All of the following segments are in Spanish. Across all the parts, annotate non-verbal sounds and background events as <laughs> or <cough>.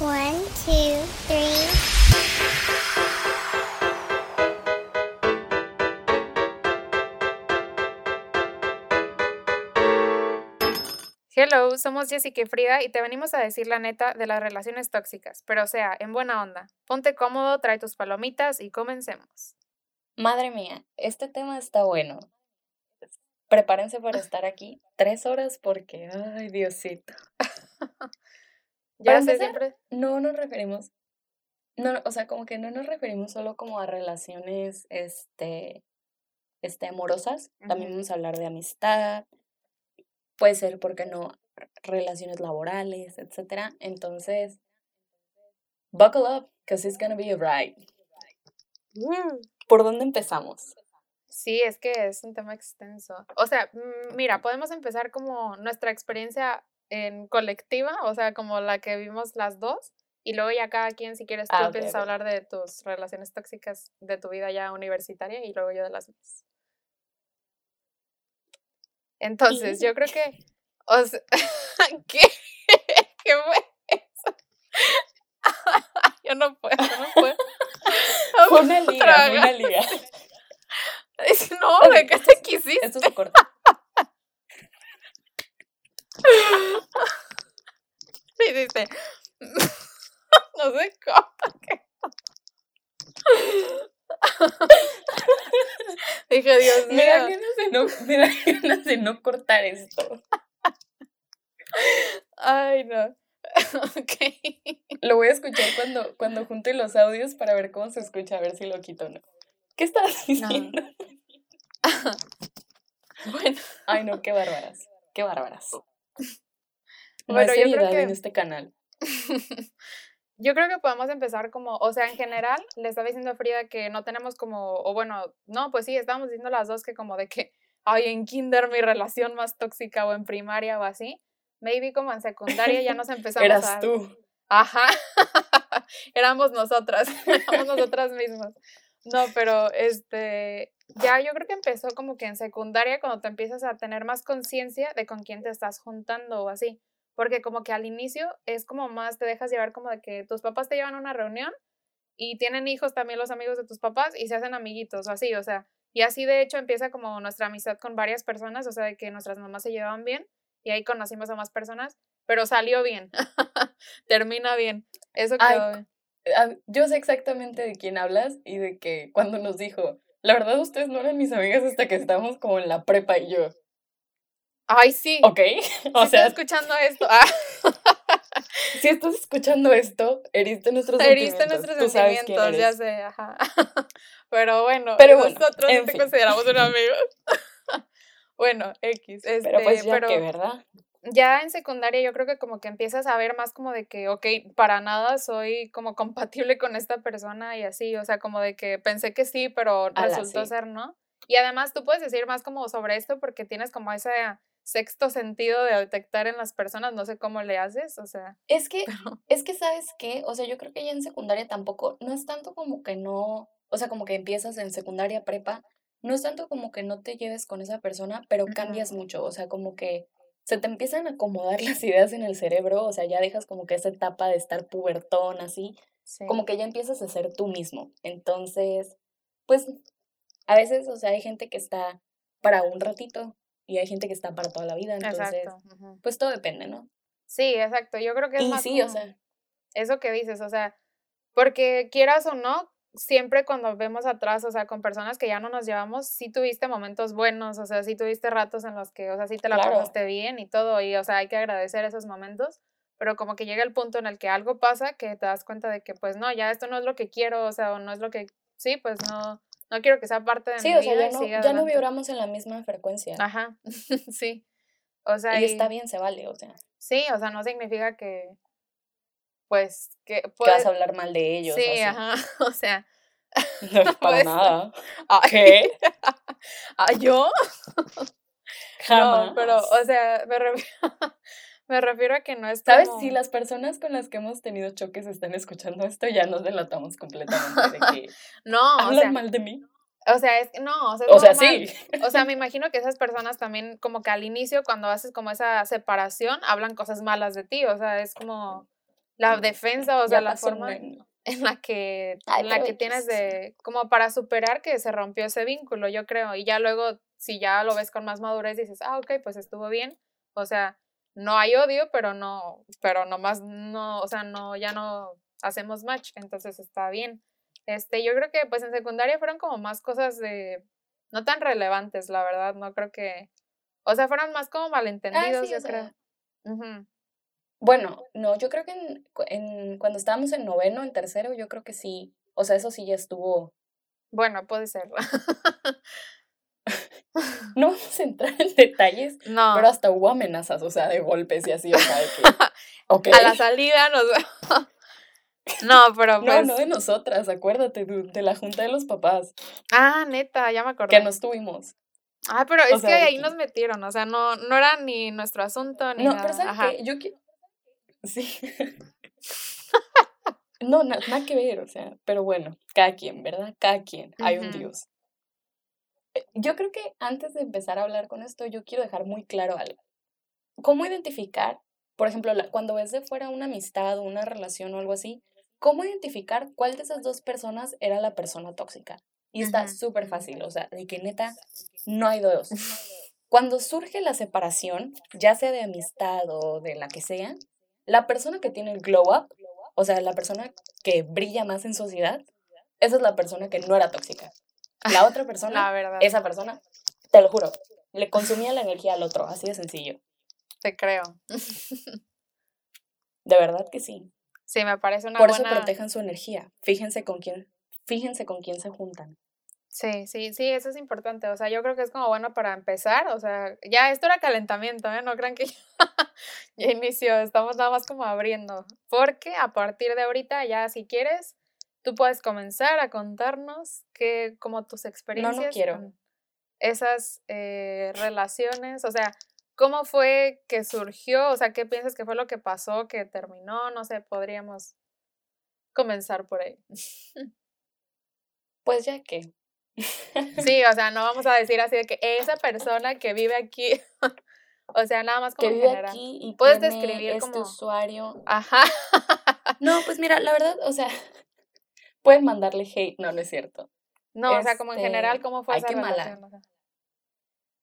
One, two, three. Hello, somos Jessica y Frida y te venimos a decir la neta de las relaciones tóxicas, pero o sea, en buena onda. Ponte cómodo, trae tus palomitas y comencemos. Madre mía, este tema está bueno. Prepárense para <laughs> estar aquí tres horas porque, ay, Diosito. Ya Para sé, empezar, siempre. No nos referimos, no, no, o sea, como que no nos referimos solo como a relaciones, este, este, amorosas. También vamos a hablar de amistad, puede ser, ¿por qué no? Relaciones laborales, etcétera. Entonces, buckle up, because it's gonna be a ride. ¿Por dónde empezamos? Sí, es que es un tema extenso. O sea, mm, mira, podemos empezar como nuestra experiencia en colectiva, o sea, como la que vimos las dos, y luego ya cada quien, si quieres, tú Ah, empiezas a hablar de tus relaciones tóxicas de tu vida ya universitaria y luego yo de las mías. Entonces, yo creo que, <laughs> o sea, <laughs> ¿qué? <laughs> ¿Qué fue eso? Yo no puedo, no puedo. Fue una liga, fue una liga. No, ¿de qué te quisiste? Esto se corta. <laughs> No sé cómo. que- <laughs> Dije, Dios Me da mío. ganas de no, me da <laughs> ganas de no cortar esto. Ay, no. Ok. Lo voy a escuchar cuando, cuando junte los audios para ver cómo se escucha, a ver si lo quito o no. ¿Qué estás diciendo? Bueno, Ay, no, qué bárbaras. Qué bárbaras. No Bueno, yo creo que- en este canal. <laughs> yo creo que podemos empezar como, o sea, en general, le estaba diciendo a Frida que no tenemos como, o bueno, no, pues sí, estábamos diciendo las dos que como de que, ay, en kinder mi relación más tóxica o en primaria o así. Maybe como en secundaria ya nos <laughs> empezamos Eras a... tú. Ajá, <laughs> éramos nosotras, éramos nosotras mismas. No, pero este, ya yo creo que empezó como que en secundaria cuando te empiezas a tener más conciencia de con quién te estás juntando o así, porque como que al inicio es como más te dejas llevar como de que tus papás te llevan a una reunión y tienen hijos también los amigos de tus papás y se hacen amiguitos o así, o sea, y así de hecho empieza como nuestra amistad con varias personas, o sea, de que nuestras mamás se llevaban bien y ahí conocimos a más personas, pero salió bien, <laughs> termina bien, eso Ay, quedó bien. Ah, Yo sé exactamente de quién hablas y de que cuando nos dijo, la verdad ustedes no eran mis amigas hasta que estábamos como en la prepa y yo, Ay, sí, ¿ok? <laughs> O si sea, estás escuchando esto, ah, <laughs> si estás escuchando esto, heriste nuestros heriste sentimientos. nuestros sabes quién sentimientos, ya sé, ajá. <laughs> Pero bueno, Pero bueno, nosotros en no te fin. consideramos un amigo. Bueno, X, este, Pero pues ya pero que, ¿verdad? ya en secundaria yo creo que como que empiezas a ver más como de que, ok, para nada soy como compatible con esta persona y así, o sea, como de que pensé que sí, pero Ala, resultó sí. ser no. Y además tú puedes decir más como sobre esto porque tienes como ese sexto sentido de detectar en las personas, no sé cómo le haces, o sea, Es que, pero es que, ¿sabes qué? O sea, yo creo que ya en secundaria tampoco, no es tanto como que no, o sea, como que empiezas en secundaria, prepa, no es tanto como que no te lleves con esa persona, pero cambias mucho, o sea, como que se te empiezan a acomodar <laughs> las ideas en el cerebro, o sea, ya dejas como que esa etapa de estar pubertón, así, como que ya empiezas a ser tú mismo. Entonces, pues, a veces, o sea, hay gente que está para un ratito y hay gente que está para toda la vida, entonces, Exacto. pues todo depende, ¿no? Sí, exacto. Yo creo que es Y más sí, o sea, eso que dices, o sea, porque quieras o no, siempre cuando vemos atrás, o sea, con personas que ya no nos llevamos, sí tuviste momentos buenos, o sea, sí tuviste ratos en los que, o sea, sí te la claro. pasaste bien y todo, y, o sea, hay que agradecer esos momentos, pero como que llega el punto en el que algo pasa que te das cuenta de que, pues, no, ya esto no es lo que quiero, o sea, o no es lo que, sí, pues, no, no quiero que sea parte de Sí, mi o sea, vida ya no, ya no vibramos en la misma frecuencia. Ajá, <laughs> sí, o sea, Y está bien, se vale, o sea, sí, o sea, no significa que, pues, que que vas puede, a hablar mal de ellos o sí, así. ajá, <laughs> o sea, <laughs> No, para pues, nada. ay, ¿Qué? ¿ah, yo? No, pero, o Jamás. sea, me refiero, me refiero a que no es ¿Sabes? como... Si las personas con las que hemos tenido choques están escuchando esto, ya nos delatamos completamente de que <laughs> No, o hablan sea, mal de mí. o sea, es que no, o sea, es O sea, sí. O sea, me <laughs> imagino que esas personas también, como que al inicio, cuando haces como esa separación, hablan cosas malas de ti, o sea, es como la defensa, o sea, Ya la forma año. en la que, Ay, en la que tienes de, como para superar que se rompió ese vínculo, yo creo, y ya luego, si ya lo ves con más madurez, dices, ah, ok, pues estuvo bien, o sea, no hay odio, pero no, pero nomás no, o sea, no, ya no hacemos match, entonces está bien. Este, yo creo que pues en secundaria fueron como más cosas de, no tan relevantes, la verdad, no creo que, o sea, fueron más como malentendidos, Ah, sí, yo creo. Bueno, no, yo creo que en, en- cuando estábamos en noveno, en tercero, yo creo que sí. O sea, eso sí ya estuvo. Bueno, puede ser. <laughs> <laughs> No vamos a entrar en detalles, No. pero hasta hubo amenazas, o sea, de golpes y así, o sea, de que. <laughs> A la salida nos <laughs> No, pero No, pues. no de nosotras, acuérdate, de la junta de los papás Ah, neta, ya me acordé. que nos tuvimos. Ah, pero es que sea, ahí que- nos metieron, o sea, no, no era ni nuestro asunto ni No, nada. pero ¿sabes qué? Yo que... Sí. No, na- nada que ver, o sea, pero bueno, cada quien, ¿verdad? Cada quien, hay un. Dios. Eh, Yo creo que antes de empezar a hablar con esto, yo quiero dejar muy claro algo. ¿Cómo identificar, por ejemplo, la- cuando ves de fuera una amistad o una relación o algo así, cómo identificar cuál de esas dos personas era la persona tóxica? Y está súper fácil, o sea, de que neta no hay dos. Cuando surge la separación, ya sea de amistad o de la que sea, la persona que tiene el glow up, o sea, la persona que brilla más en sociedad, esa es la persona que no era tóxica. La otra <laughs> La persona, verdad, esa persona, te lo juro, le consumía la energía al otro, así de sencillo. te creo. <laughs> De verdad que sí. Sí, me parece una Por eso protejan su energía. Fíjense con quién, fíjense con quién se juntan. Sí, sí, sí, eso es importante. O sea, yo creo que es como bueno para empezar. O sea, ya esto era calentamiento, ¿eh? No crean que ya, <laughs> ya inició. Estamos nada más como abriendo. Porque a partir de ahorita, ya si quieres, tú puedes comenzar a contarnos que, como tus experiencias quiero. con esas eh, relaciones. O sea, ¿cómo fue que surgió? O sea, ¿qué piensas que fue lo que pasó, que terminó? No sé, podríamos comenzar por ahí. <laughs> Pues ya que. <laughs> Sí, o sea, no vamos a decir así de que esa persona que vive aquí, <laughs> o sea, nada más como que vive general. aquí y Puedes tiene describir este como- usuario. Ajá. No, pues mira, la verdad, o sea, pueden mandarle hate, no, no es cierto. No, o sea, como en general, Este, ¿cómo fue ay, esa qué mala. relación?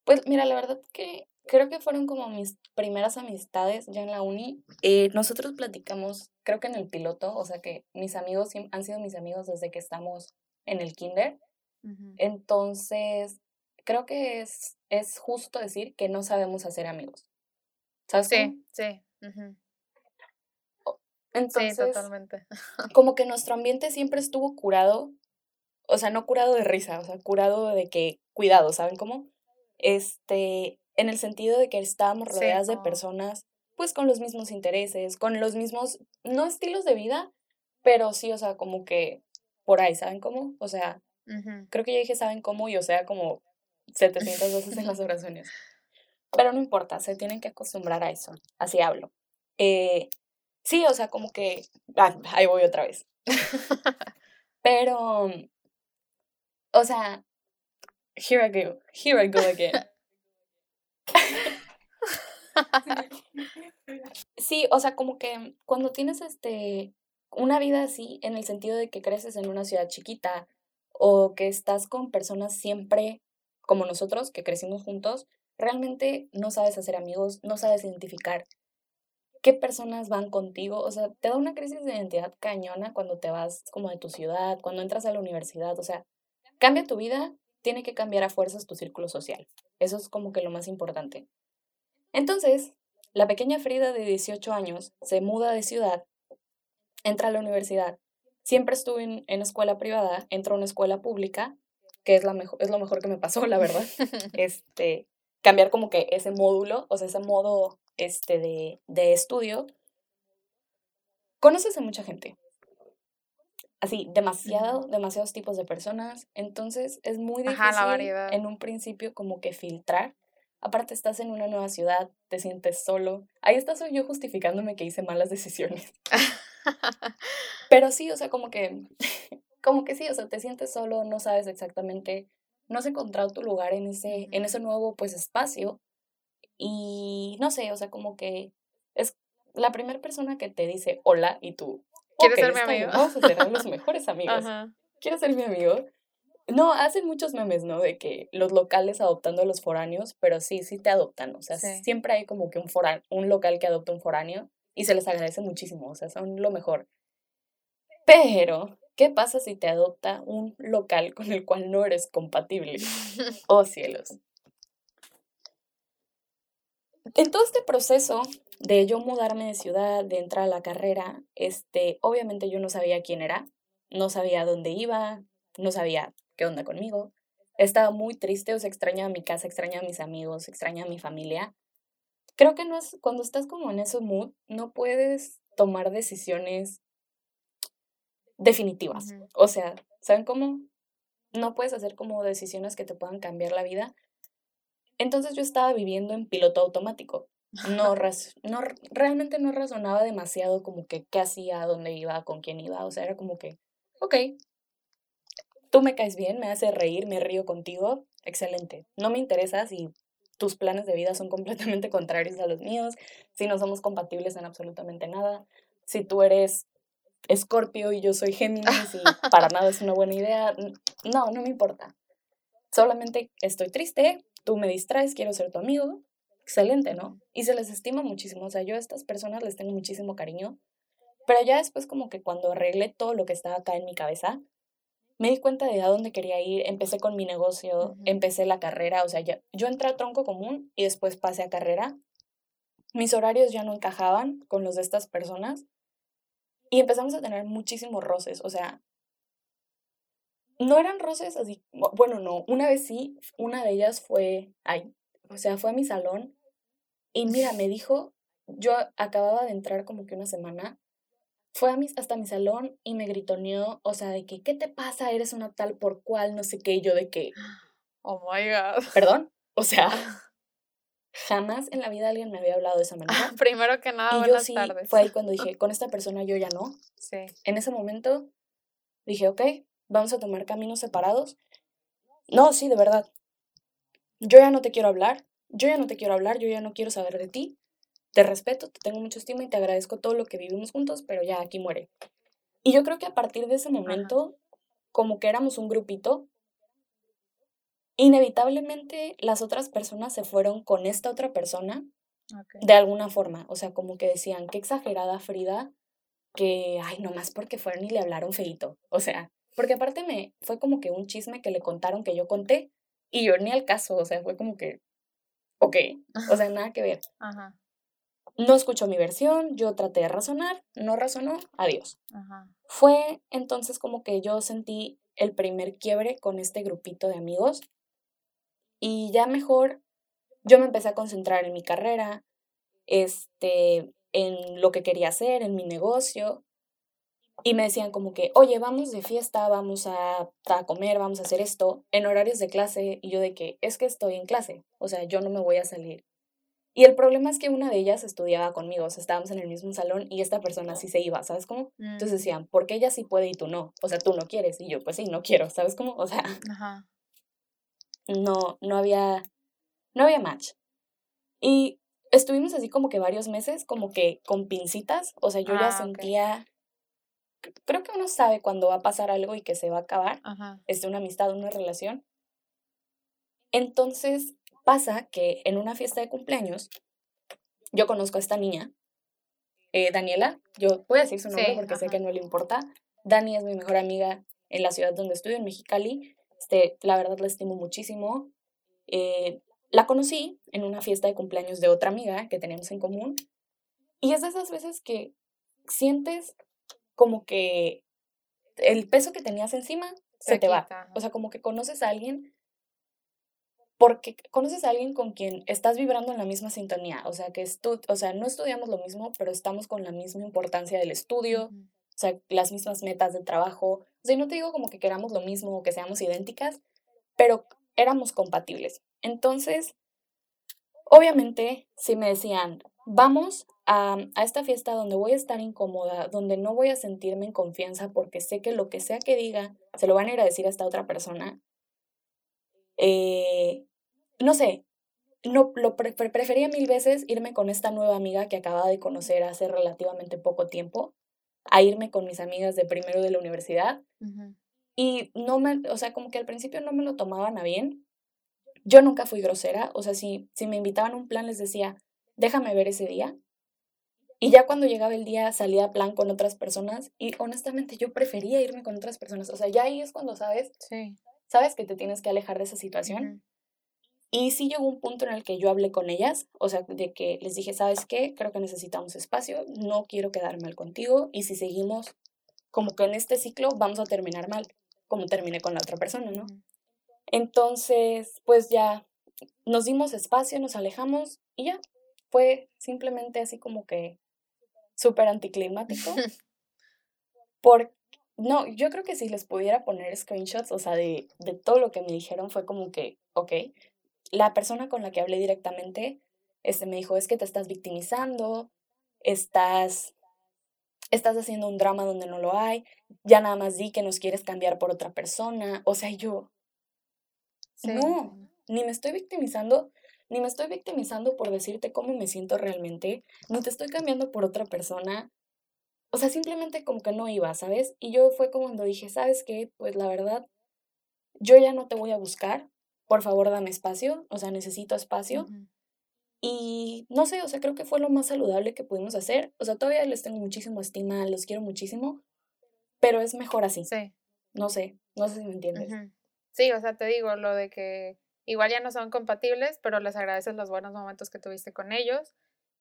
Pues mira, la verdad que creo que fueron como mis primeras amistades ya en la uni. Eh, nosotros platicamos, creo que en el piloto, o sea que mis amigos han sido mis amigos desde que estamos en el kinder. Entonces, creo que es, es justo decir que no sabemos hacer amigos. ¿Sabes cómo? Sí, sí. ujú. Entonces, Sí, totalmente. <laughs> como que nuestro ambiente siempre estuvo curado, o sea, no curado de risa, o sea, curado de que, cuidado, ¿saben cómo? Este, en el sentido de que estábamos Sí, rodeadas de personas, pues con los mismos intereses, con los mismos, no estilos de vida, pero sí, o sea, como que por ahí, ¿saben cómo? O sea, Ujú. creo que ya dije, ¿saben cómo? Y o sea, como 700 veces en las <laughs> oraciones. Pero no importa, se tienen que acostumbrar a eso, así hablo. Eh, sí, o sea, como que, ah, ahí voy otra vez. <laughs> Pero, o sea, here I go, here I go again. <laughs> Sí, o sea, como que cuando tienes este una vida así, en el sentido de que creces en una ciudad chiquita o que estás con personas siempre como nosotros, que crecimos juntos, realmente no sabes hacer amigos, no sabes identificar qué personas van contigo, o sea, te da una crisis de identidad cañona cuando te vas como de tu ciudad, cuando entras a la universidad, o sea, cambia tu vida, tiene que cambiar a fuerzas tu círculo social. Eso es como que lo más importante. Entonces, la pequeña Frida de 18 años se muda de ciudad, entra a la universidad. Siempre estuve en, en escuela privada, entró a una escuela pública, que es, la mejor, es lo mejor que me pasó, la verdad. <laughs> Este, cambiar como que ese módulo, o sea, ese modo este, de, de estudio. Conoces a mucha gente. Así, demasiado, demasiados tipos de personas. Entonces, es muy difícil Ajá, en un principio como que filtrar. Aparte, estás en una nueva ciudad, te sientes solo. Ahí estás yo justificándome que hice malas <laughs> decisiones. Pero sí, o sea, como que, <laughs> como que sí, o sea, te sientes solo, no sabes exactamente, no has encontrado tu lugar en ese, en ese nuevo, pues, espacio. Y no sé, o sea, como que es la primera persona que te dice hola y tú. ¿Quieres "Ok, ser mi amigo?" Vamos a ser los <laughs> mejores amigos. Ajá. ¿Quieres ser mi amigo? No, hacen muchos memes, ¿no? De que los locales adoptando a los foráneos, pero sí, sí te adoptan. O sea, Sí. siempre hay como que un, fora- un local que adopta un foráneo y se les agradece muchísimo. O sea, son lo mejor. Pero, ¿qué pasa si te adopta un local con el cual no eres compatible? <laughs> Oh cielos. En todo este proceso de yo mudarme de ciudad, de entrar a la carrera, este, obviamente yo no sabía quién era, no sabía dónde iba, no sabía qué onda conmigo. Estaba muy triste, o sea, extrañaba mi casa, extrañaba a mis amigos, extrañaba a mi familia. Creo que no es, cuando estás como en ese mood, no puedes tomar decisiones definitivas. O sea, ¿saben cómo? No puedes hacer como decisiones que te puedan cambiar la vida. Entonces yo estaba viviendo en piloto automático. No, <laughs> no realmente no razonaba demasiado como que qué hacía, dónde iba, con quién iba. O sea, era como que, ok, tú me caes bien, me haces reír, me río contigo, excelente. No me interesas si tus planes de vida son completamente <laughs> contrarios a los míos, si no somos compatibles en absolutamente nada, si tú eres Escorpio y yo soy Géminis y para <laughs> nada es una buena idea. No, no me importa. Solamente estoy triste, tú me distraes, quiero ser tu amigo. Excelente, ¿no? Y se les estima muchísimo. O sea, yo a estas personas les tengo muchísimo cariño. Pero ya después como que cuando arreglé todo lo que estaba acá en mi cabeza, me di cuenta de a dónde quería ir, empecé con mi negocio, empecé la carrera, o sea, ya, yo entré a tronco común y después pasé a carrera. Mis horarios ya no encajaban con los de estas personas y empezamos a tener muchísimos roces, o sea, no eran roces así, bu- bueno, no, una vez sí, una de ellas fue, ay, o sea, fue a mi salón y mira, me dijo, yo acababa de entrar como que una semana, fue a mis, hasta mi salón y me gritoneó, o sea, de que, ¿qué te pasa? Eres una tal por cual, no sé qué, y yo de que, Oh my god. perdón, o sea, <laughs> jamás en la vida alguien me había hablado de esa manera. <laughs> Primero que nada, Y yo buenas sí, tardes. fue ahí <laughs> cuando dije, con esta persona yo ya no. Sí. En ese momento dije, ok, vamos a tomar caminos separados. No, sí, de verdad. Yo ya no te quiero hablar, yo ya no te quiero hablar, yo ya no quiero saber de ti. Te respeto, te tengo mucho estima y te agradezco todo lo que vivimos juntos, pero ya aquí muere. Y yo creo que a partir de ese momento, como que éramos un grupito, inevitablemente las otras personas se fueron con esta otra persona Ok. de alguna forma. O sea, como que decían, qué exagerada Frida, que, ay, nomás porque fueron y le hablaron feito. O sea, porque aparte me fue como que un chisme que le contaron que yo conté y yo ni al caso, o sea, fue como que, ok, o sea, nada que ver. <laughs> Ajá. No escuchó mi versión, yo traté de razonar, no razonó, adiós. Ajá. Fue entonces como que yo sentí el primer quiebre con este grupito de amigos y ya mejor yo me empecé a concentrar en mi carrera, este, en lo que quería hacer, en mi negocio y me decían como que, oye, vamos de fiesta, vamos a, a comer, vamos a hacer esto en horarios de clase y yo de que es que estoy en clase, o sea, yo no me voy a salir. Y el problema es que una de ellas estudiaba conmigo, o sea, estábamos en el mismo salón y esta persona sí se iba, ¿sabes cómo? Entonces Mm, decían, ¿por qué ella sí puede y tú no? O sea, tú no quieres. Y yo, pues sí, no quiero, ¿sabes cómo? O sea, Ajá. <laughs> no, no había, no había match. Y estuvimos así como que varios meses, como que con pincitas. O sea, yo ya Ah, sentía, creo que uno sabe cuando va a pasar algo y que se va a acabar, Ajá. es una amistad, una relación. Entonces pasa que en una fiesta de cumpleaños, yo conozco a esta niña, eh, Daniela, yo voy a decir su nombre Sí, porque sé ajá. que no le importa. Dani es mi mejor amiga en la ciudad donde estudio, en Mexicali. Este, la verdad la estimo muchísimo. Eh, la conocí en una fiesta de cumpleaños de otra amiga que tenemos en común. Y es de esas veces que sientes como que el peso que tenías encima se, te va. O sea, como que conoces a alguien porque conoces a alguien con quien estás vibrando en la misma sintonía. O sea, que estu o sea, no estudiamos lo mismo, pero estamos con la misma importancia del estudio, o sea, las mismas metas de trabajo. O sea, y no te digo como que queramos lo mismo o que seamos idénticas, pero éramos compatibles. Entonces, obviamente, si me decían, vamos a, a esta fiesta donde voy a estar incómoda, donde no voy a sentirme en confianza porque sé que lo que sea que diga, se lo van a ir a decir a esta otra persona, eh, no sé, no, lo pre- pre- prefería mil veces irme con esta nueva amiga que acababa de conocer hace relativamente poco tiempo, a irme con mis amigas de primero de la universidad. Y no me, o sea, como que al principio no me lo tomaban a bien. Yo nunca fui grosera, o sea, si, si me invitaban a un plan les decía, déjame ver ese día. Y ya cuando llegaba el día salía a plan con otras personas y honestamente yo prefería irme con otras personas. O sea, ya ahí es cuando sabes, Sí. sabes que te tienes que alejar de esa situación. Y sí llegó un punto en el que yo hablé con ellas, o sea, de que les dije, ¿sabes qué? Creo que necesitamos espacio, no quiero quedar mal contigo y si seguimos como que en este ciclo vamos a terminar mal, como terminé con la otra persona, ¿no? Entonces, pues ya nos dimos espacio, nos alejamos y ya, fue simplemente así como que súper anticlimático. <laughs> Por, no, yo creo que si les pudiera poner screenshots, o sea, de, de todo lo que me dijeron, fue como que, ok, la persona con la que hablé directamente, este, me dijo, es que te estás victimizando, estás, estás haciendo un drama donde no lo hay, ya nada más di que nos quieres cambiar por otra persona, o sea, yo, Sí. no, ni me estoy victimizando, ni me estoy victimizando por decirte cómo me siento realmente, ni te estoy cambiando por otra persona. O sea, simplemente como que no iba, ¿sabes? Y yo fue como cuando dije, ¿sabes qué? Pues la verdad, yo ya no te voy a buscar. Por favor, dame espacio. O sea, necesito espacio. Y no sé, o sea, creo que fue lo más saludable que pudimos hacer. O sea, todavía les tengo muchísimo estima, los quiero muchísimo, pero es mejor así. Sí. No sé, no sé si me entiendes. Ujú. Sí, o sea, te digo lo de que igual ya no son compatibles, pero les agradeces los buenos momentos que tuviste con ellos.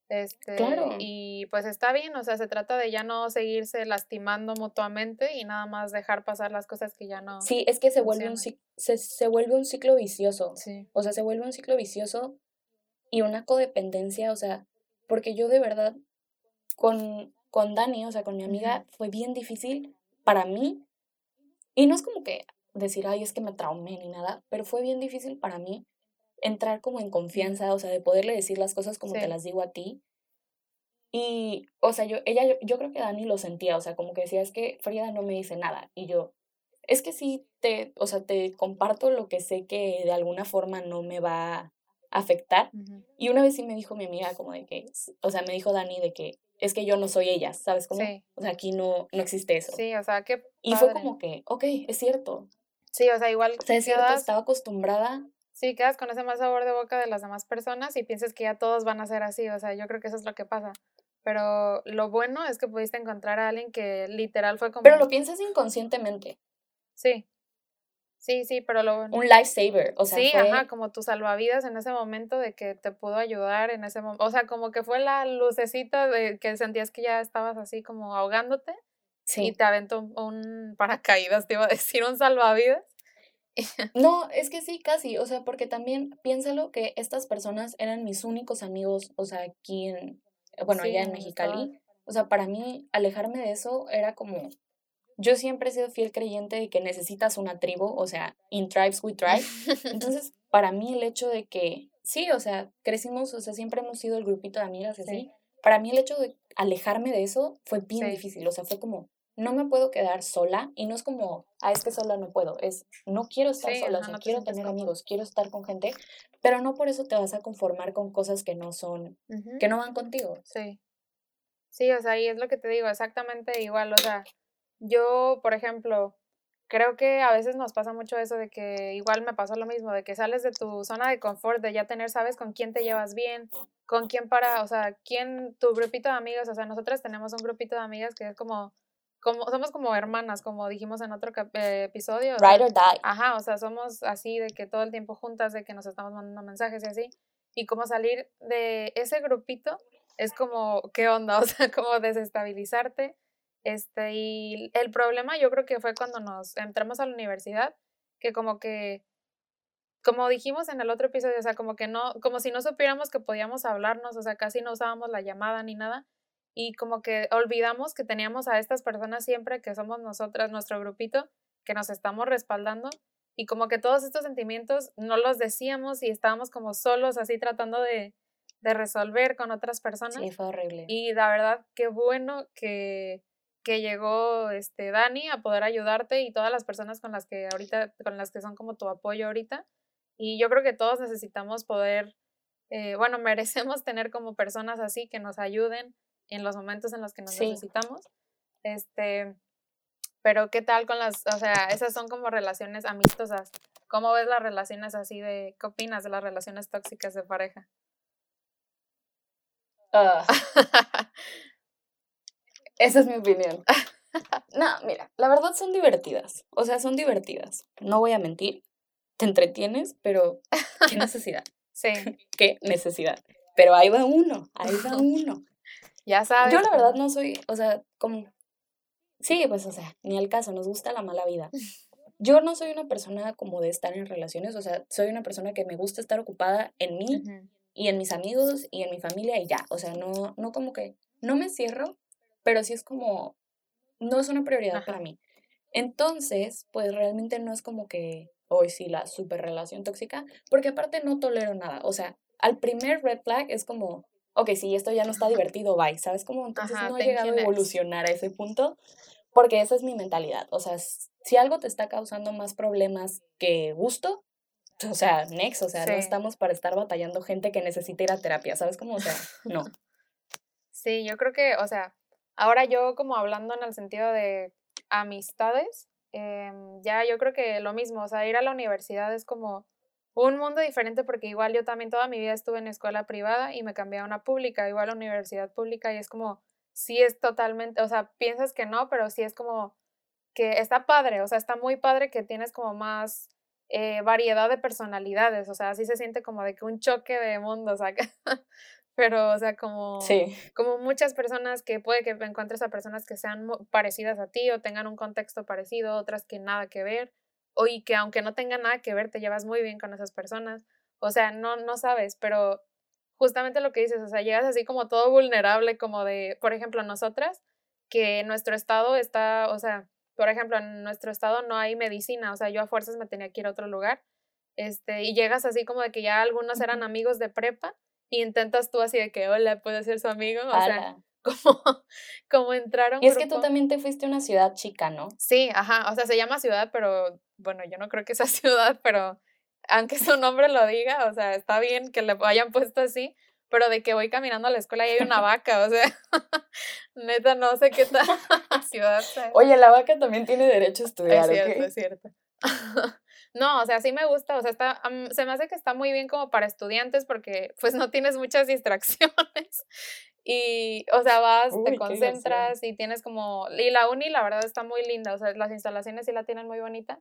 Este, Claro. y pues está bien, o sea, se trata de ya no seguirse lastimando mutuamente y nada más dejar pasar las cosas que ya no. Sí, es que se vuelve, un, se, se vuelve un ciclo vicioso. Sí. O sea, se vuelve un ciclo vicioso y una codependencia, o sea, porque yo de verdad con, con Dani, o sea, con mi amiga, fue bien difícil para mí. Y no es como que decir, ay, es que me traumé ni nada, pero fue bien difícil para mí entrar como en confianza, o sea, de poderle decir las cosas como te las digo a ti. Y, o sea, yo, ella, yo, yo creo que Dani lo sentía, o sea, como que decía, es que Frida no me dice nada. Y yo, es que sí te, o sea, te comparto lo que sé que de alguna forma no me va a afectar. Y una vez sí me dijo mi amiga como de que, o sea, me dijo Dani de que es que yo no soy ella, ¿sabes cómo? Sí. O sea, aquí no, no existe eso. Sí, o sea, qué y fue como que, ok, es cierto. Sí, o sea, igual O sea, es cierto, quedas, estaba acostumbrada. sí, quedas con ese mal sabor de boca de las demás personas y piensas que ya todos van a ser así, o sea, yo creo que eso es lo que pasa. Pero lo bueno es que pudiste encontrar a alguien que literal fue como, Pero lo piensas inconscientemente. sí, sí, sí, pero lo Un lifesaver. O sea, sí, fue, ajá, como tu salvavidas en ese momento de que te pudo ayudar en ese momento, o sea, como que fue la lucecita de que sentías que ya estabas así como ahogándote y te aventó un, un paracaídas, te iba a decir, un salvavidas. <laughs> No, es que sí, casi. O sea, porque también piénsalo que estas personas eran mis únicos amigos, o sea, aquí en, bueno, Sí, allá en. Mexicali. O sea, para mí, alejarme de eso era como. Yo siempre he sido fiel creyente de que necesitas una tribu, o sea, in tribes we thrive. <laughs> Entonces, para mí, el hecho de que, sí, o sea, crecimos, o sea, siempre hemos sido el grupito de amigas así. Sí. Para mí, el hecho de alejarme de eso fue bien Sí. difícil. O sea, fue como, no me puedo quedar sola. Y no es como, ah, es que sola no puedo. Es, no quiero estar Sí, sola, o ajá, sea, no te quiero tener amigos, quiero estar con gente. Pero no por eso te vas a conformar con cosas que no son, que no van contigo. Sí. Sí, o sea, y es lo que te digo, exactamente igual. O sea, yo, por ejemplo, creo que a veces nos pasa mucho eso de que igual me pasó lo mismo, de que sales de tu zona de confort, de ya tener, sabes, con quién te llevas bien, con quién para, o sea, quién, tu grupito de amigas, o sea, nosotras tenemos un grupito de amigas que es como, como, somos como hermanas, como dijimos en otro eh, episodio. o sea, Ride or die. Ajá, o sea, somos así de que todo el tiempo juntas, de que nos estamos mandando mensajes y así. Y como salir de ese grupito es como, ¿qué onda? <laughs> O sea, como desestabilizarte. Este, y el problema yo creo que fue cuando nos entramos a la universidad, que como que, como dijimos en el otro episodio, o sea, como que no, como si no supiéramos que podíamos hablarnos, o sea, casi no usábamos la llamada ni nada. Y como que olvidamos que teníamos a estas personas siempre que somos nosotras, nuestro grupito, que nos estamos respaldando y como que todos estos sentimientos no los decíamos y estábamos como solos así tratando de, de resolver con otras personas. Sí, fue horrible. Y la verdad, qué bueno que, que llegó este Dani a poder ayudarte y todas las personas con las que ahorita, con las que son como tu apoyo ahorita. Y yo creo que todos necesitamos poder eh, bueno, <laughs> merecemos tener como personas así que nos ayuden en los momentos en los que nos necesitamos. Este, pero ¿qué tal con las, o sea, esas son como relaciones amistosas? ¿Cómo ves las relaciones así de, qué opinas de las relaciones tóxicas de pareja? Ah. <laughs> esa es mi opinión. no, mira, la verdad son divertidas. O sea, son divertidas. No voy a mentir. Te entretienes, pero qué <laughs> necesidad. Sí. <laughs> qué necesidad. Pero ahí va uno, ahí va uno. Ya sabes. Yo la verdad no soy, o sea, como Sí, pues, o sea, ni al caso, nos gusta la mala vida. <laughs> Yo no soy una persona como de estar en relaciones, o sea, soy una persona que me gusta estar ocupada en mí y en mis amigos y en mi familia y ya, o sea, no, no como que, no me cierro, pero sí es como, no es una prioridad para mí. Entonces, pues realmente no es como que hoy sí la super relación tóxica, porque aparte no tolero nada, o sea, al primer red flag es como, ok, sí, esto ya no está divertido, bye, ¿sabes cómo? Entonces no he llegado a evolucionar a ese punto porque esa es mi mentalidad. O sea, si algo te está causando más problemas que gusto, o sea, next, o sea, no estamos para estar batallando gente que necesita ir a terapia, ¿sabes cómo? O sea, no. <laughs> Sí, yo creo que, o sea, ahora yo como hablando en el sentido de amistades, em, ya yo creo que lo mismo, o sea, ir a la universidad es como un mundo diferente porque igual yo también toda mi vida estuve en escuela privada y me cambié a una pública, igual a universidad pública y es como, sí es totalmente, o sea, piensas que no, pero sí es como que está padre, o sea, está muy padre que tienes como más eh, variedad de personalidades, o sea, así se siente como de que un choque de mundos acá. <laughs> pero, o sea, como, como muchas personas que puede que encuentres a personas que sean parecidas a ti o tengan un contexto parecido, otras que nada que ver, o y que aunque no tenga nada que ver, te llevas muy bien con esas personas. O sea, no, no sabes, pero justamente lo que dices, o sea, llegas así como todo vulnerable, como de, por ejemplo, nosotras, que nuestro estado está, o sea, por ejemplo, en nuestro estado no hay medicina, o sea, yo a fuerzas me tenía que ir a otro lugar, este, y llegas así como de que ya algunos eran amigos de prepa, y intentas tú así de que, hola, puedo ser su amigo, o sea, <laughs> como, como entraron. Y es que tú también te fuiste a una ciudad chica, ¿no? Sí, ajá, o sea, se llama ciudad, pero bueno, yo no creo que sea <laughs> ciudad, pero aunque su nombre lo diga, o sea, está bien que le hayan puesto así, pero de que voy caminando a la escuela y hay una <laughs> vaca, o sea, neta, no sé qué tal ciudad Oye, la vaca también tiene derecho a estudiar, Es cierto, es cierto. no, o sea, sí me gusta, o sea, está, se me hace que está muy bien como para estudiantes porque pues no tienes muchas distracciones y, o sea, vas, te concentras y tienes como, y la uni la verdad está muy linda, o sea, las instalaciones sí la tienen muy bonita,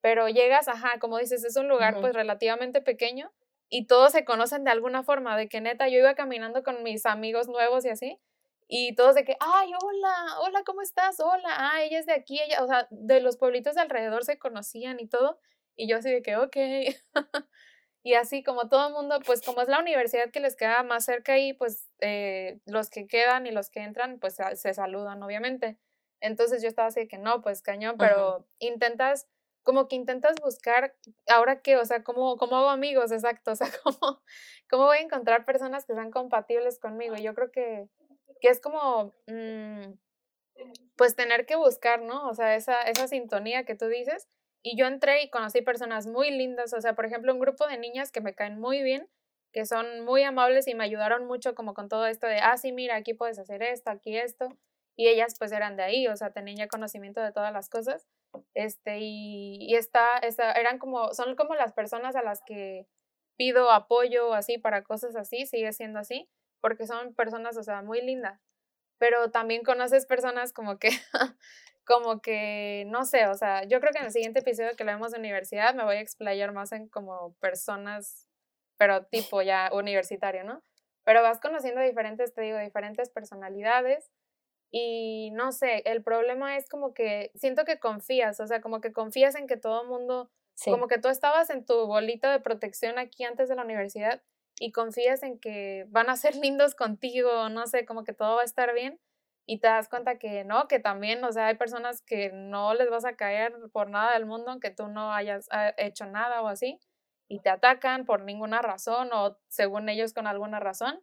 pero llegas, ajá, como dices, es un lugar pues relativamente pequeño y todos se conocen de alguna forma, de que neta yo iba caminando con mis amigos nuevos y así, y todos de que, ay, hola, hola, ¿cómo estás? Hola, ah, ella es de aquí, ella, o sea, de los pueblitos de alrededor se conocían y todo, y yo así de que, ok. <laughs> Y así como todo el mundo, pues como es la universidad que les queda más cerca ahí, pues eh, los que quedan y los que entran, pues se saludan, obviamente. Entonces yo estaba así de que no, pues cañón, pero intentas, como que intentas buscar, ahora qué, o sea, ¿cómo, cómo hago amigos? Exacto, o sea, <laughs> ¿cómo, ¿cómo voy a encontrar personas que sean compatibles conmigo? Yo creo que, que es como, mm, pues tener que buscar, ¿no? O sea, esa, esa sintonía que tú dices y yo entré y conocí personas muy lindas, o sea, por ejemplo, un grupo de niñas que me caen muy bien, que son muy amables y me ayudaron mucho como con todo esto de, ah, sí, mira, aquí puedes hacer esto, aquí esto. Y ellas pues eran de ahí, o sea, tenían ya conocimiento de todas las cosas. Este, y, y está, eran como, son como las personas a las que pido apoyo así para cosas así, sigue siendo así, porque son personas, o sea, muy lindas. Pero también conoces personas como que <laughs> como que, no sé, o sea, yo creo que en el siguiente episodio que leemos de universidad me voy a explayar más en como personas, pero tipo ya universitario, ¿no? Pero vas conociendo diferentes, te digo, diferentes personalidades y no sé, el problema es como que siento que confías, o sea, como que confías en que todo el mundo, como que tú estabas en tu bolita de protección aquí antes de la universidad y confías en que van a ser <laughs> lindos contigo, no sé, como que todo va a estar bien y te das cuenta que no, que también, o sea, hay personas que no les vas a caer por nada del mundo, aunque tú no hayas ah, hecho nada o así, y te atacan por ninguna razón o según ellos con alguna razón,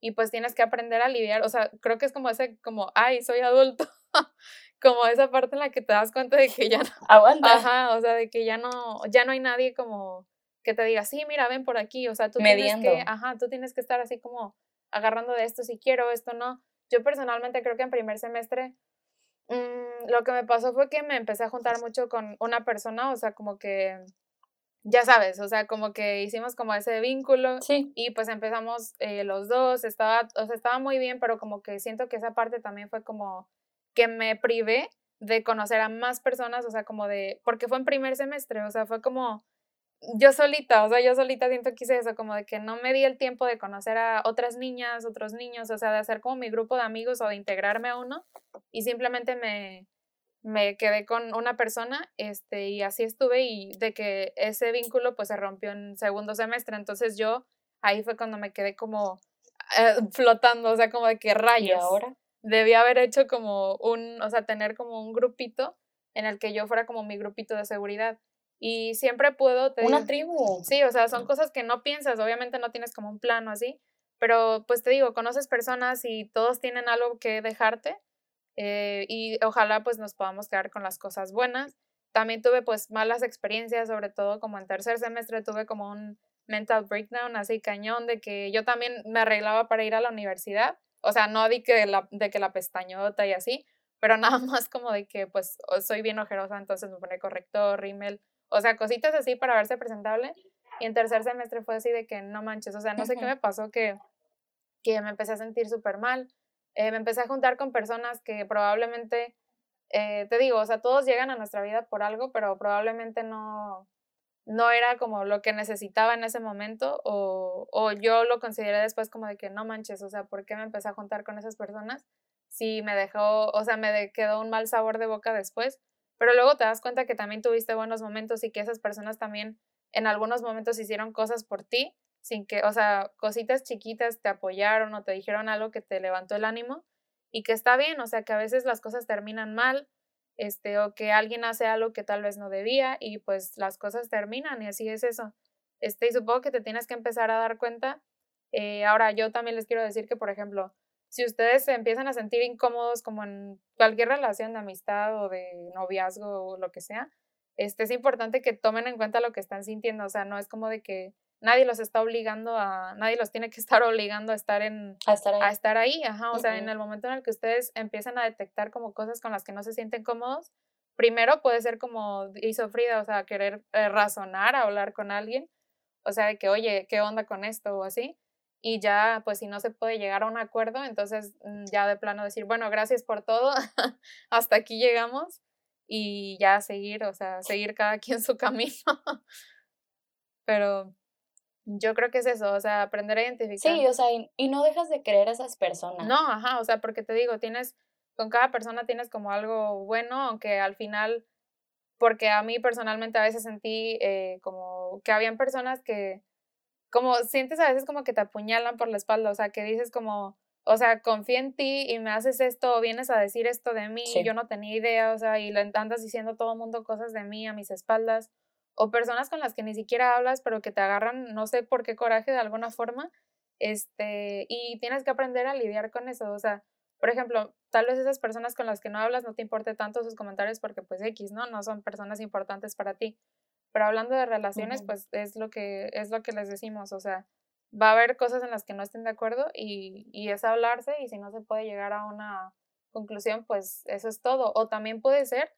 y pues tienes que aprender a lidiar, o sea, creo que es como ese, como, ay, soy adulto, <laughs> como esa parte en la que te das cuenta de que ya no, aguanta, ajá, o sea, de que ya no, ya no hay nadie como que te diga, sí, mira, ven por aquí, o sea, tú tienes que, ajá, tú tienes que estar así como agarrando de esto si quiero, esto no. Yo personalmente creo que en primer semestre mm, lo que me pasó fue que me empecé a juntar mucho con una persona, o sea, como que, ya sabes, o sea, como que hicimos como ese vínculo Sí. y pues empezamos eh, los dos, estaba, o sea, estaba muy bien, pero como que siento que esa parte también fue como que me privé de conocer a más personas, o sea, como de, porque fue en primer semestre, o sea, fue como yo solita, o sea, yo solita siento que hice eso, como de que no me di el tiempo de conocer a otras niñas, otros niños, o sea, de hacer como mi grupo de amigos o de integrarme a uno y simplemente me, me quedé con una persona, este, y así estuve y de que ese vínculo pues se rompió en segundo semestre, entonces yo ahí fue cuando me quedé como eh, flotando, o sea, como de que ¿Y rayos. ahora? Debí haber hecho como un, o sea, tener como un grupito en el que yo fuera como mi grupito de seguridad. Y siempre puedo... te Una digo- tribu. Sí, o sea, son cosas que no piensas, obviamente no tienes como un plano así, pero pues te digo, conoces personas y todos tienen algo que dejarte eh, y ojalá pues nos podamos quedar con las cosas buenas. También tuve pues malas experiencias, sobre todo como en tercer semestre tuve como un mental breakdown así cañón de que yo también me arreglaba para ir a la universidad, o sea, no de que la, de que la pestañota y así, pero <laughs> nada más como de que pues soy bien ojerosa, entonces me pone corrector, rímel, o sea, cositas así para verse presentable. Y en tercer semestre fue así de que no manches, o sea, no sé qué Ujú. me pasó que, que me empecé a sentir súper mal. Eh, me empecé a juntar con personas que probablemente, eh, te digo, o sea, todos llegan a nuestra vida por algo, pero probablemente no, no era como lo que necesitaba en ese momento o, o yo lo consideré después como de que no manches, o sea, ¿por qué me empecé a juntar con esas personas? Si me dejó, o sea, me quedó un mal sabor de boca después, pero luego te das cuenta que también tuviste buenos momentos y que esas personas también en algunos momentos hicieron cosas por ti, sin que, o sea, cositas chiquitas te apoyaron o te dijeron algo que te levantó el ánimo y que está bien, o sea, que a veces las cosas terminan mal, este, o que alguien hace algo que tal vez no debía y pues las cosas terminan y así es eso. Este, y supongo que te tienes que empezar a dar cuenta. Eh, ahora, yo también les quiero decir que, por ejemplo, si ustedes se empiezan a sentir incómodos como en cualquier relación de amistad o de noviazgo o lo que sea, este, es importante que tomen en cuenta lo que están sintiendo, o sea, no es como de que nadie los está obligando a, nadie los tiene que estar <laughs> obligando a estar en, A estar ahí. a estar ahí, ajá, o sea, en el momento en el que ustedes empiezan a detectar como cosas con las que no se sienten cómodos, primero puede ser como hizo Frida, o sea, querer eh, razonar, hablar con alguien, o sea, de que, oye, ¿qué onda con esto? o así, y ya, pues si no se puede llegar a un acuerdo, entonces mm, ya de plano decir, bueno, gracias por todo, <laughs> hasta aquí llegamos, y ya seguir, o sea, seguir cada <laughs> quien su camino. Pero yo creo que es eso, o sea, aprender a identificar. Sí, o sea, y, y no dejas de creer a esas personas. No, ajá, o sea, porque te digo, tienes, con cada persona tienes como algo bueno, aunque al final, porque a mí personalmente a veces sentí eh, como que habían personas que, como sientes a veces como que te apuñalan por la espalda, o sea, que dices como, o sea, confía en ti y me haces esto, o vienes a decir esto de mí, Sí. yo no tenía idea, o sea, y le andas diciendo a todo el mundo cosas de mí a mis espaldas, o personas con las que ni siquiera hablas, pero que te agarran, no sé por qué coraje de alguna forma, este, y tienes que aprender a lidiar con eso, o sea, por ejemplo, tal vez esas personas con las que no hablas no te importe tanto sus comentarios porque pues X, ¿no? No son personas importantes para ti. Pero hablando de relaciones, pues es lo que es lo que les decimos, o sea, va a haber cosas en las que no estén de acuerdo y, y es hablarse y si no se puede llegar a una conclusión, pues eso es todo. O también puede ser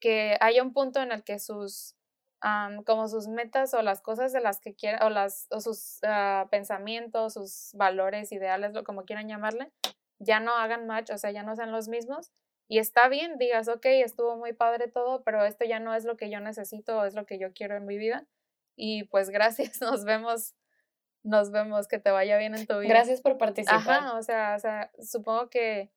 que haya un punto en el que sus am, como sus metas o las cosas de las que quieran o las o sus ah, pensamientos, sus valores, ideales, lo como quieran llamarle, ya no hagan match, o sea, ya no sean los mismos. Y está bien, digas, ok, estuvo muy padre todo, pero esto ya no es lo que yo necesito es lo que yo quiero en mi vida. Y pues gracias, <laughs> nos vemos, nos vemos, que te vaya bien en tu vida. Gracias por participar. Ajá, o sea, o sea, supongo que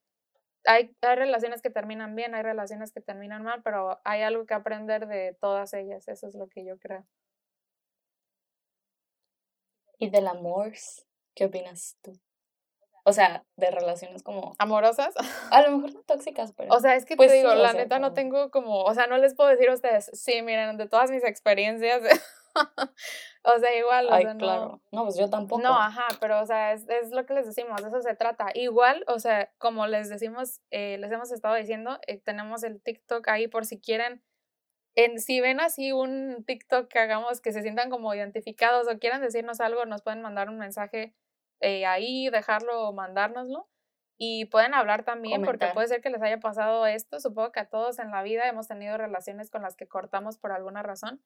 hay, hay relaciones que terminan bien, hay relaciones que terminan mal, pero hay algo que aprender de todas ellas, eso es lo que yo creo. ¿Y del amor? ¿Qué opinas tú? O sea, de relaciones como, ¿Amorosas? a lo mejor no tóxicas, <laughs> pero... O sea, es que Pues te sí, digo, la neta no tengo como, o sea, no les puedo decir a ustedes, sí, miren, de todas mis experiencias, <laughs> o sea, igual, o Ay, no, claro. No, pues yo tampoco. No, ajá, pero o sea, es, es lo que les decimos, de eso se trata. Igual, o sea, como les decimos, eh, les hemos estado diciendo, eh, tenemos el TikTok ahí por si quieren en, si ven así un TikTok que hagamos que se sientan como identificados o quieran decirnos algo, nos pueden mandar un mensaje eh, ahí, dejarlo mandárnoslo. Y pueden hablar también, porque puede ser que les haya pasado esto. Supongo que a todos en la vida hemos tenido relaciones con las que cortamos por alguna razón.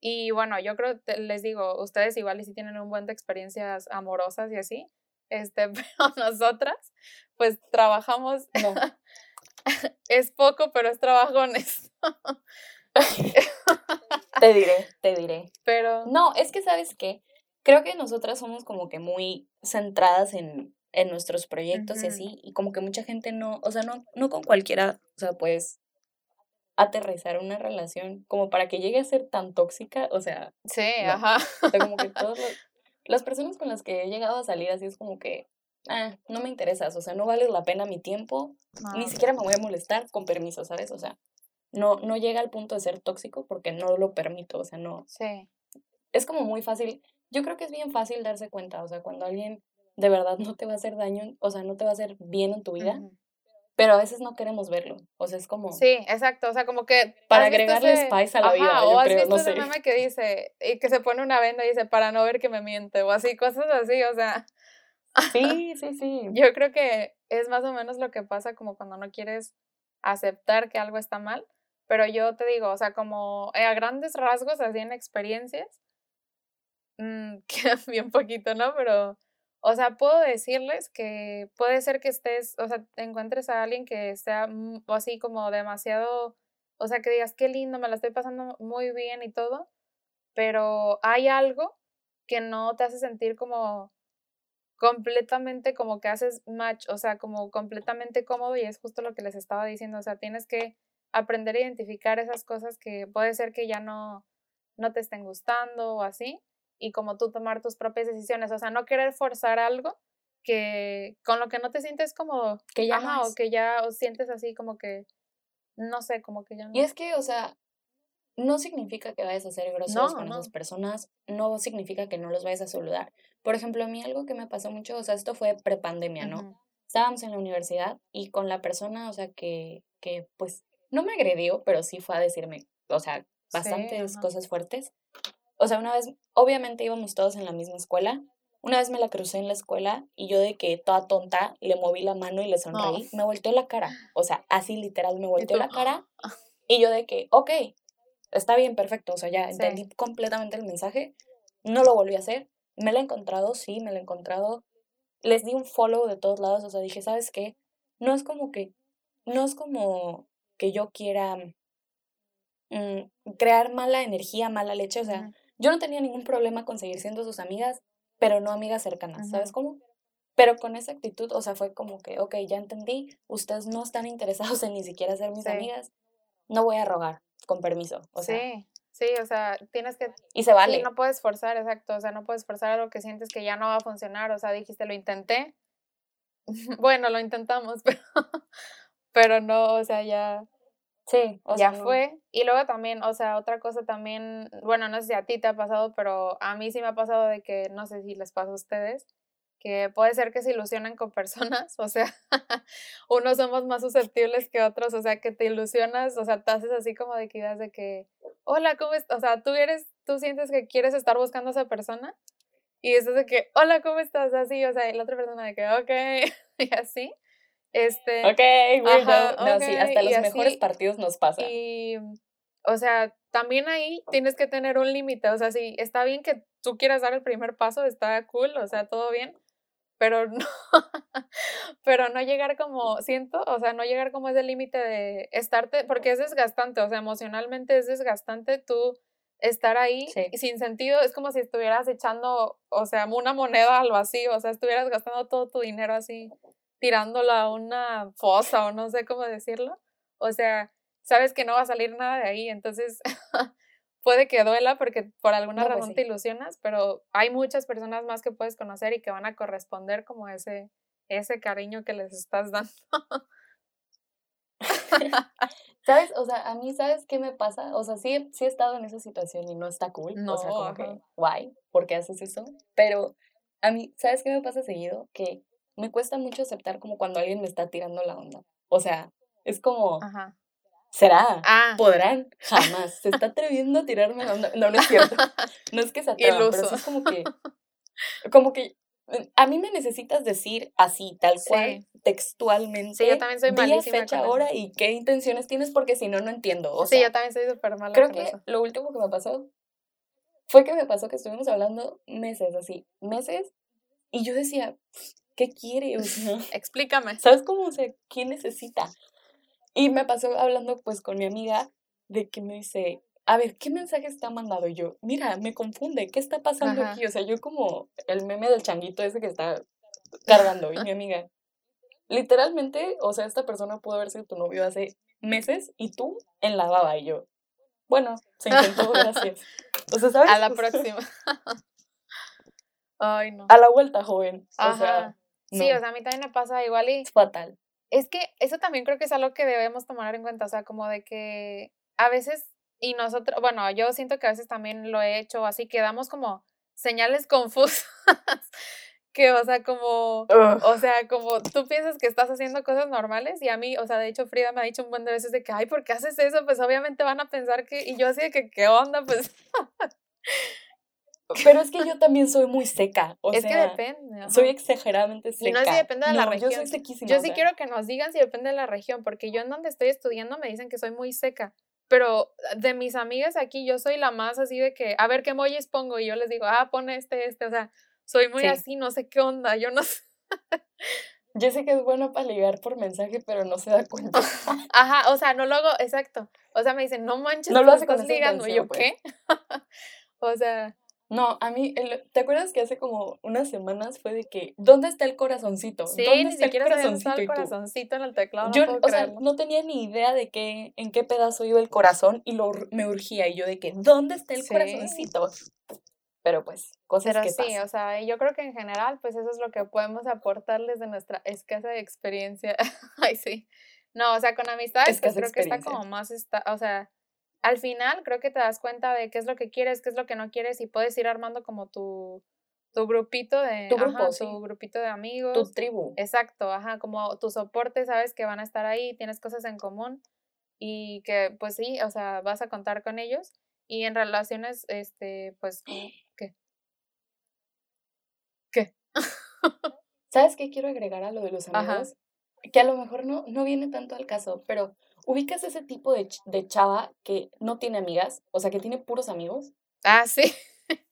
Y bueno, yo creo, les digo, ustedes igual y si tienen un buen de experiencias amorosas y así, este, <laughs> pero nosotras, pues trabajamos, <laughs> es poco, pero es trabajones. <laughs> te diré, te diré. Pero. No, es que, ¿sabes qué? Creo que nosotras somos como que muy centradas en, en nuestros proyectos y así, y como que mucha gente no, o sea, no, no con cualquiera, o sea, pues aterrizar una relación como para que llegue a ser tan tóxica, o sea. Sí, ajá. O sea, como que <laughs> todas las personas con las que he llegado a salir así es como que, ah, no me interesas, o sea, no vale la pena mi tiempo, ni siquiera me voy a molestar con permiso, ¿sabes? O sea, no, no llega al punto de ser tóxico porque no lo permito, o sea, no. Sí. Es como muy fácil, yo creo que es bien fácil darse cuenta, o sea, cuando alguien de verdad no te va a hacer daño, o sea, no te va a hacer bien en tu vida, pero a veces no queremos verlo, o sea, es como... Sí, exacto, o sea, como que... Para agregarle spice a la vida, o yo has creo, visto no sé. meme que dice, y que se pone una venda y dice, para no ver que me miente, o así, cosas así, o sea... <laughs> Sí, sí, sí. Yo creo que es más o menos lo que pasa como cuando no quieres aceptar que algo está mal, pero yo te digo, o sea, como a grandes rasgos, así en experiencias, mmm, <laughs> queda bien poquito, ¿no? Pero, o sea, puedo decirles que puede ser que estés, o sea, encuentres a alguien que sea así como demasiado, o sea, que digas, qué lindo, me la estoy pasando muy bien y todo, pero hay algo que no te hace sentir como completamente como que haces match, o sea, como completamente cómodo y es justo lo que les estaba diciendo, o sea, tienes que aprender a identificar esas cosas que puede ser que ya no, no te estén gustando o así, y como tú tomar tus propias decisiones, o sea, no querer forzar algo que con lo que no te sientes como que ya o que ya o sientes así como que no sé, como que ya no. Y es que, o sea, no significa que vayas a ser grosero con esas personas, no significa que no los vayas a saludar. Por ejemplo, a mí algo que me pasó mucho, o sea, esto fue prepandemia, ¿no? Estábamos en la universidad y con la persona, o sea, que, que pues no me agredió, pero sí fue a decirme, o sea, bastantes cosas fuertes. O sea, una vez, obviamente íbamos todos en la misma escuela. Una vez me la crucé en la escuela y yo de que toda tonta le moví la mano y le sonreí, me volteó la cara. O sea, así literal me volteó la cara. <laughs> Y yo de que, ok, está bien, perfecto. O sea, ya entendí completamente el mensaje. No lo volví a hacer. Me la he encontrado, sí, me la he encontrado. Les di un follow de todos lados. O sea, dije, ¿sabes qué? No es como que, no es como que yo quiera mm, crear mala energía, mala leche. O sea, yo no tenía ningún problema con seguir siendo sus amigas, pero no amigas cercanas, ¿sabes cómo? Pero con esa actitud, o sea, fue como que, ok, ya entendí, ustedes no están interesados en ni siquiera ser mis amigas, no voy a rogar, con permiso. O sea, sí, sí, o sea, tienes que... Y se vale. no puedes forzar, exacto, o sea, no puedes forzar algo que sientes que ya no va a funcionar, o sea, dijiste, lo intenté, <laughs> bueno, lo intentamos, <laughs> pero, pero no, o sea, ya Sí, o ya fue. Y luego también, o sea, otra cosa también, bueno, no sé si a ti te ha pasado, pero a mí sí me ha pasado de que, no sé si les pasa a ustedes, que puede ser que se ilusionen con personas, o sea, <laughs> unos somos más susceptibles que otros, o sea, que te ilusionas, o sea, te haces así como de que ideas de que, hola, ¿cómo estás? O sea, tú eres, tú sientes que quieres estar buscando a esa persona y eso de que, hola, ¿cómo estás? Así, o sea, y la otra persona de que, ok, <laughs> y así. Este, ok, no, sí, hasta los mejores partidos nos pasa. Y, o sea, también ahí tienes que tener un límite, o sea, sí, está bien que tú quieras dar el primer paso, está cool, o sea, todo bien, pero no, <laughs> pero no llegar como, siento, o sea, no llegar como ese límite de estarte, porque es desgastante, o sea, emocionalmente es desgastante tú estar ahí sin sentido, es como si estuvieras echando, o sea, una moneda al vacío, o sea, estuvieras gastando todo tu dinero así tirándola a una fosa o no sé cómo decirlo. O sea, sabes que no va a salir nada de ahí, entonces <laughs> puede que duela porque por alguna pues razón te ilusionas, pero hay muchas personas más que puedes conocer y que van a corresponder como ese, ese cariño que les estás dando. <laughs> ¿Sabes? O sea, a mí, ¿sabes qué me pasa? O sea, sí, sí he estado en esa situación y no está cool. No, o sea, como que, guay, ¿por qué haces eso? Pero a mí, ¿sabes qué me pasa seguido? Que me cuesta mucho aceptar como cuando alguien me está tirando la onda. O sea, es como, ¿Será? Ah, ¿Podrán? Jamás. Se está <laughs> atreviendo a tirarme la onda. No, no es cierto. <laughs> No es que se atrevan, pero sí es como que... Como que... eh, A mí me necesitas decir así, tal Sí. cual, textualmente. Sí, yo también soy día, malísima fecha, con eso. hora y qué intenciones tienes, porque si no, no entiendo. O sí, sea, yo también soy súper mala creo con que eso. lo último que me pasó fue que me pasó que estuvimos hablando meses, así, meses, y yo decía, ¿qué quiere? O sea, <laughs> Explícame. ¿Sabes cómo? O sea, ¿qué necesita? Y me pasó hablando pues con mi amiga de que me dice, a ver, ¿qué mensaje está mandado? Y yo, mira, me confunde, ¿qué está pasando Ajá. aquí? O sea, yo como el meme del changuito ese que está cargando. Y mi <laughs> amiga, literalmente, o sea, esta persona pudo haber sido tu novio hace meses y tú en la baba. Y yo, bueno, se intentó, <laughs> gracias. O sea, ¿sabes? A la próxima. Ay, no. A la vuelta, joven. O sea, Sí, o sea, a mí también me pasa igual y es fatal. es que eso también creo que es algo que debemos tomar en cuenta, o sea, como de que a veces, y nosotros, bueno, yo siento que a veces también lo he hecho, así que damos como señales confusas, <laughs> que, o sea, como, Ugh. o sea, como tú piensas que estás haciendo cosas normales y a mí, o sea, de hecho Frida me ha dicho un buen de veces de que, ay, ¿por qué haces eso? Pues obviamente van a pensar que, y yo así de que, ¿qué onda? Pues <laughs> Pero es que yo también soy muy seca. O es que sea, depende. ajá. Soy exageradamente seca. Y no es si depende de la No, Yo soy región. sequísima. Yo o sí sea, quiero que nos digan si depende de la región, porque yo en donde estoy estudiando me dicen que soy muy seca. Pero de mis amigas aquí, yo soy la más así de que, a ver qué emojis pongo, y yo les digo, ah, pon este, este, o sea, soy muy Sí. así, no sé qué onda, yo no sé. Yo sé que es bueno para ligar por mensaje, pero no se da cuenta. <laughs> Ajá, o sea, no lo hago, exacto. O sea, me dicen, no manches, No lo pues, hace con estás esa ligando. Y yo, intención, ¿qué? <laughs> o sea, No, a mí, el- ¿te acuerdas que hace como unas semanas fue de que, ¿dónde está el corazoncito? sí, ¿Dónde ni está siquiera el corazoncito? el corazoncito en el teclado, no Yo, puedo o sea, no tenía ni idea de qué, en qué pedazo iba el corazón y lo, me urgía. Y yo de que, ¿dónde está el Sí. corazoncito? Pero pues, cosas Pero que sí, pasan. o sea, yo creo que en general, pues eso es lo que podemos aportarles de nuestra escasa experiencia. <laughs> Ay, sí. No, o sea, con amistades, pues creo que está como más, esta, o sea, al final creo que te das cuenta de qué es lo que quieres, qué es lo que no quieres y puedes ir armando como tu, tu grupito de, Tu ajá, grupo, sí. tu grupito de amigos. Tu tribu. Exacto, ajá, como tu soporte, sabes que van a estar ahí, tienes cosas en común y que pues sí, o sea, vas a contar con ellos y en relaciones, este, pues, ¿qué? ¿Qué? ¿Sabes qué quiero agregar a lo de los Ajá. amigos? Que a lo mejor no, no viene tanto al caso, pero ubicas ese tipo de, ch- de chava que no tiene amigas, o sea, que tiene puros amigos. Ah, sí. <laughs>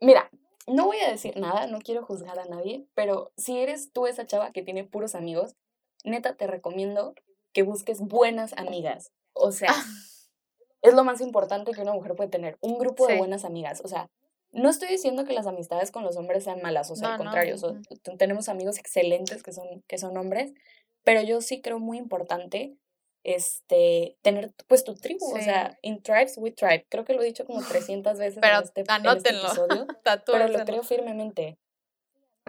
Mira, no voy a decir nada, no quiero juzgar a nadie, pero si eres tú esa chava que tiene puros amigos, neta te recomiendo que busques buenas amigas. O sea, es lo más importante que una mujer puede tener, un grupo de Sí. buenas amigas. O sea, no estoy diciendo que las amistades con los hombres sean malas, o sea, No, al no, contrario, so- tenemos amigos excelentes que son, que son hombres, pero yo sí creo muy importante este, tener pues tu tribu, o Sí. sea, in tribes we tribe. Creo que lo he dicho como <laughs> 300 veces Pero en este, en este anótenlo. episodio <laughs> pero lo creo firmemente.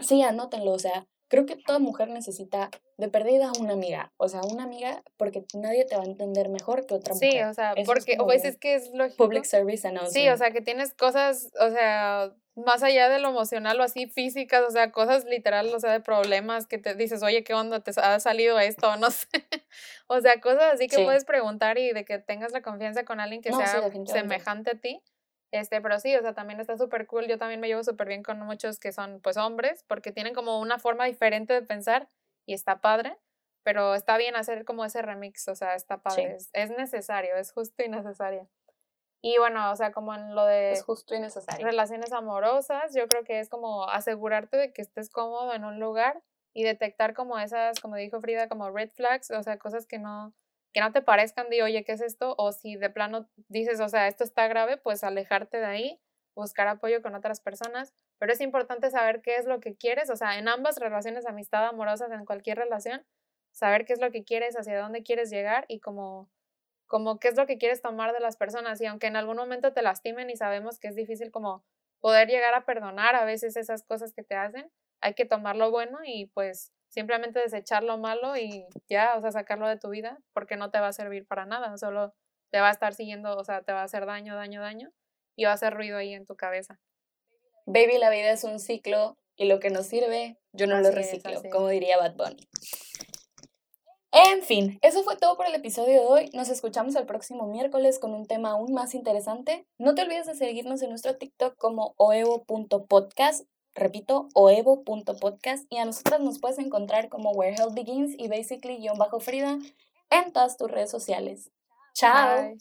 Sí, anótenlo, o sea, creo que toda mujer necesita de perdida una amiga, o sea, una amiga porque nadie te va a entender mejor que otra Sí, mujer. o sea, Eso es porque, como pues un es que es lógico. Public service Sí, announcement. o sea, que tienes cosas, o sea, más allá de lo emocional o así físicas, o sea, cosas literal, o sea, de problemas que te dices, oye, ¿qué onda? ¿Te ha salido esto? <laughs> No sé. O sea, cosas así que Sí. puedes preguntar y de que tengas la confianza con alguien que No, sí, sea definitivamente. semejante a ti. Este, pero sí, o sea, también está súper cool. Yo también me llevo súper bien con muchos que son, pues, hombres, porque tienen como una forma diferente de pensar y está padre. Pero está bien hacer como ese remix, o sea, está padre. Es, es necesario, es justo y necesario. Y bueno, o sea, como en lo de es justo y necesario. relaciones amorosas, yo creo que es como asegurarte de que estés cómodo en un lugar y detectar como esas, como dijo Frida, como red flags, o sea, cosas que no que no te parezcan de, oye, ¿qué es esto? O si de plano dices, o sea, esto está grave, pues alejarte de ahí, buscar apoyo con otras personas, pero es importante saber qué es lo que quieres, o sea, en ambas relaciones, amistad, amorosas, en cualquier relación, saber qué es lo que quieres, hacia dónde quieres llegar y como como qué es lo que quieres tomar de las personas y aunque en algún momento te lastimen y sabemos que es difícil como poder llegar a perdonar a veces esas cosas que te hacen, hay que tomar lo bueno y pues simplemente desechar lo malo y ya, o sea, sacarlo de tu vida porque no te va a servir para nada, solo te va a estar siguiendo, o sea, te va a hacer daño, daño, daño y va a hacer ruido ahí en tu cabeza. Baby, la vida es un ciclo y lo que nos sirve, yo no lo Así reciclo, es. como diría Bad Bunny. En fin, eso fue todo por el episodio de hoy. Nos escuchamos el próximo miércoles con un tema aún más interesante. No te olvides de seguirnos en nuestro TikTok como oevo.podcast. Repito, oevo.podcast. Y a nosotras nos puedes encontrar como Where Health Begins y basically-frida en todas tus redes sociales. Chao.